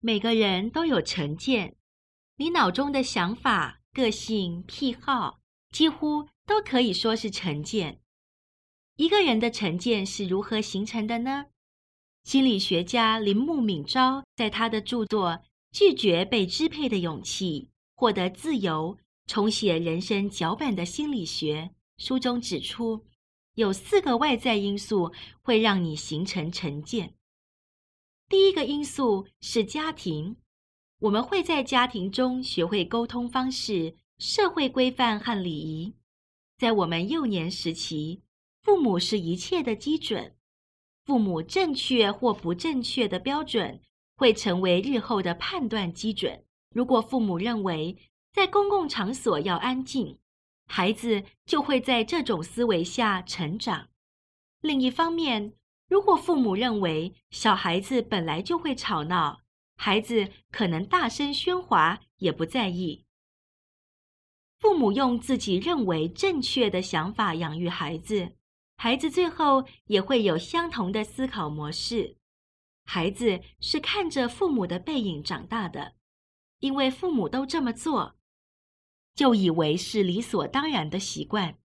每个人都有成见，你脑中的想法、个性、癖好，几乎都可以说是成见。一个人的成见是如何形成的呢？心理学家林木敏昭在他的著作《拒绝被支配的勇气：获得自由、重写人生脚本的心理学》书中指出，有四个外在因素会让你形成成见。第一个因素是家庭，我们会在家庭中学会沟通方式、社会规范和礼仪。在我们幼年时期，父母是一切的基准，父母正确或不正确的标准会成为日后的判断基准。如果父母认为在公共场所要安静，孩子就会在这种思维下成长。另一方面，如果父母认为小孩子本来就会吵闹，孩子可能大声喧哗也不在意。父母用自己认为正确的想法养育孩子，孩子最后也会有相同的思考模式。孩子是看着父母的背影长大的，因为父母都这么做，就以为是理所当然的习惯。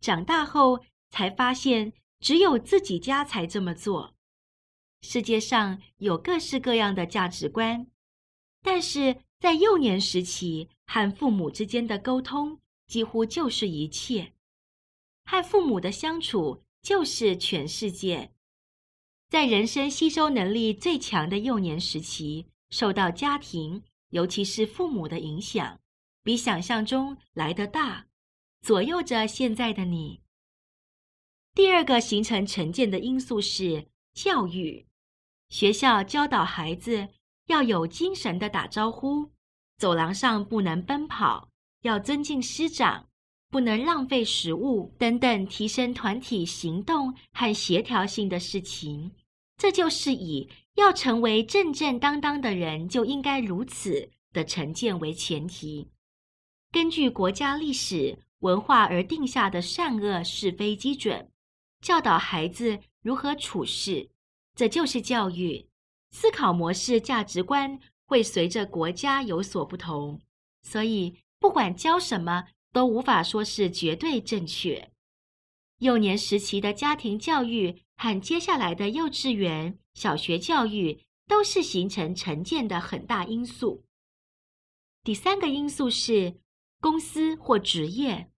长大后才发现。只有自己家才这么做。世界上有各式各样的价值观，但是在幼年时期和父母之间的沟通几乎就是一切，和父母的相处就是全世界。在人生吸收能力最强的幼年时期，受到家庭，尤其是父母的影响，比想象中来得大，左右着现在的你。第二个形成成见的因素是教育。学校教导孩子要有精神的打招呼，走廊上不能奔跑，要尊敬师长，不能浪费食物等等，提升团体行动和协调性的事情。这就是以要成为正正当当的人就应该如此的成见为前提，根据国家历史文化而定下的善恶是非基准。教导孩子如何处事，这就是教育。思考模式、价值观会随着国家有所不同，所以不管教什么，都无法说是绝对正确。幼年时期的家庭教育和接下来的幼稚园、小学教育，都是形成成见的很大因素。第三个因素是公司或职业。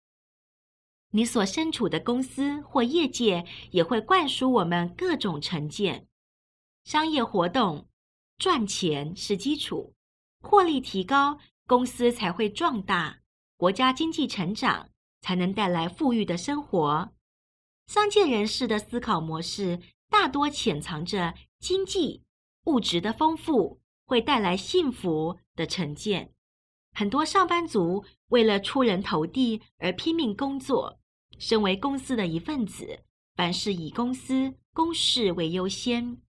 你所身处的公司或业界也会灌输我们各种成见。商业活动赚钱是基础，获利提高，公司才会壮大，国家经济成长才能带来富裕的生活。商界人士的思考模式大多潜藏着经济物质的丰富会带来幸福的成见。很多上班族为了出人头地而拼命工作。身为公司的一份子，凡事以公司公事为优先。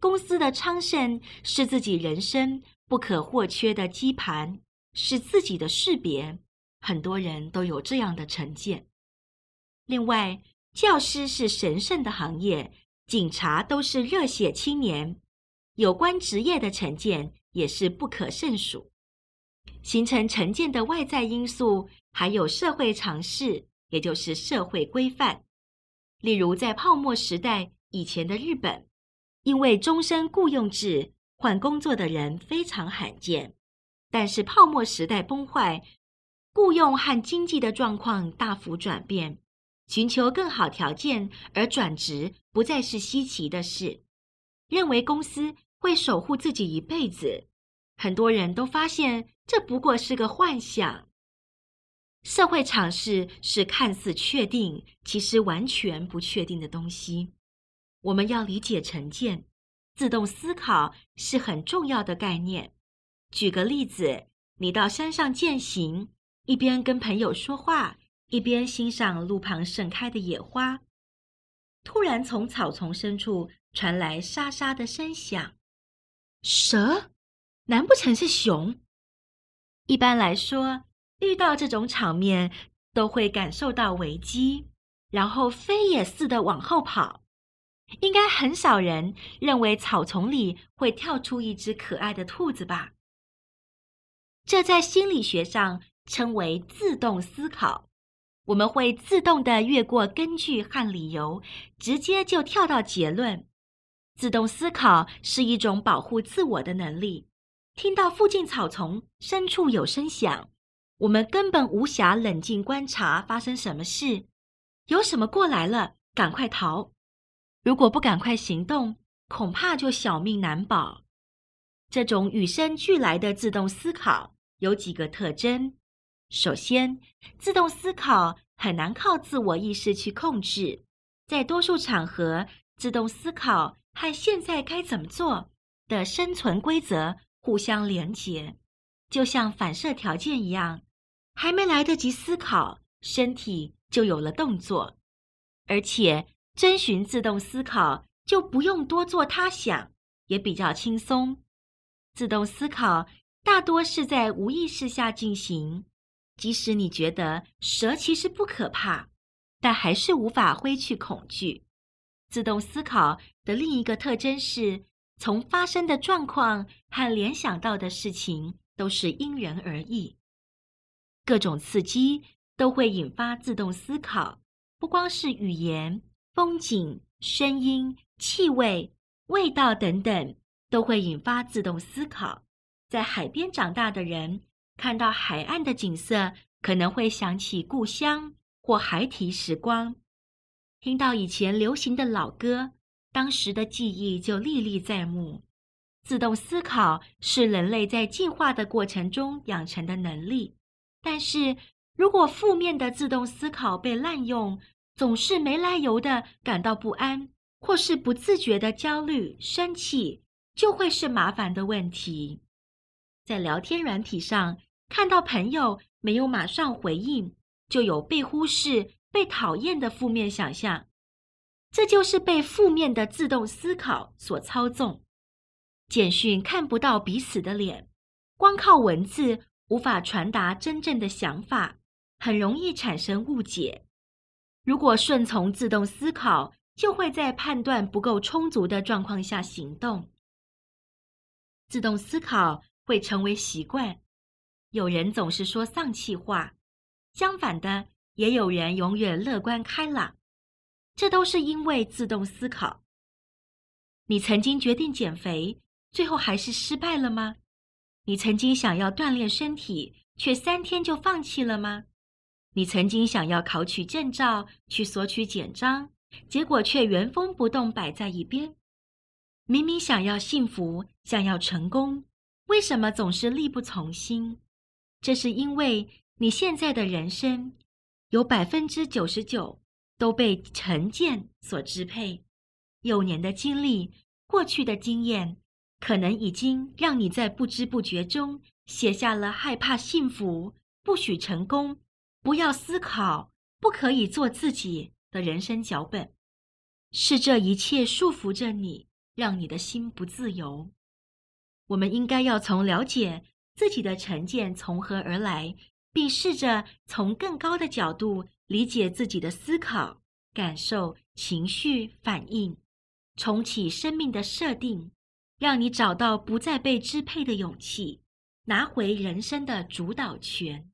公司的昌盛是自己人生不可或缺的基盘，是自己的识别。很多人都有这样的成见。另外，教师是神圣的行业，警察都是热血青年。有关职业的成见也是不可胜数。形成成见的外在因素还有社会常识。也就是社会规范，例如在泡沫时代以前的日本，因为终身雇佣制，换工作的人非常罕见。但是泡沫时代崩坏，雇佣和经济的状况大幅转变，寻求更好条件而转职不再是稀奇的事。认为公司会守护自己一辈子，很多人都发现这不过是个幻想。社会尝试是看似确定，其实完全不确定的东西。我们要理解成见，自动思考是很重要的概念。举个例子，你到山上健行，一边跟朋友说话，一边欣赏路旁盛开的野花。突然，从草丛深处传来沙沙的声响。蛇？难不成是熊？一般来说，遇到这种场面，都会感受到危机，然后飞也似的往后跑。应该很少人认为草丛里会跳出一只可爱的兔子吧？这在心理学上称为自动思考。我们会自动的越过根据和理由，直接就跳到结论。自动思考是一种保护自我的能力。听到附近草丛深处有声响，我们根本无暇冷静观察发生什么事，有什么过来了，赶快逃。如果不赶快行动，恐怕就小命难保。这种与生俱来的自动思考有几个特征。首先，自动思考很难靠自我意识去控制，在多数场合，自动思考和现在该怎么做的生存规则互相连结，就像反射条件一样，还没来得及思考，身体就有了动作，而且。遵循自动思考，就不用多做他想，也比较轻松。自动思考大多是在无意识下进行，即使你觉得蛇其实不可怕，但还是无法挥去恐惧。自动思考的另一个特征是，从发生的状况和联想到的事情都是因人而异，各种刺激都会引发自动思考，不光是语言。风景、声音、气味、味道等等，都会引发自动思考。在海边长大的人，看到海岸的景色，可能会想起故乡或孩提时光；听到以前流行的老歌，当时的记忆就历历在目。自动思考是人类在进化的过程中养成的能力，但是如果负面的自动思考被滥用，总是没来由的感到不安，或是不自觉的焦虑、生气，就会是麻烦的问题。在聊天软体上看到朋友没有马上回应，就有被忽视、被讨厌的负面想象，这就是被负面的自动思考所操纵。简讯看不到彼此的脸，光靠文字无法传达真正的想法，很容易产生误解。如果顺从自动思考，就会在判断不够充足的状况下行动。自动思考会成为习惯。有人总是说丧气话，相反的，也有人永远乐观开朗。这都是因为自动思考。你曾经决定减肥，最后还是失败了吗？你曾经想要锻炼身体，却三天就放弃了吗？你曾经想要考取证照，去索取简章，结果却原封不动摆在一边。明明想要幸福，想要成功，为什么总是力不从心？这是因为你现在的人生有百分之九十九都被成见所支配。幼年的经历、过去的经验，可能已经让你在不知不觉中写下了害怕幸福、不许成功。不要思考，不可以做自己的人生脚本，是这一切束缚着你，让你的心不自由。我们应该要从了解自己的成见从何而来，并试着从更高的角度理解自己的思考、感受、情绪反应，重启生命的设定，让你找到不再被支配的勇气，拿回人生的主导权。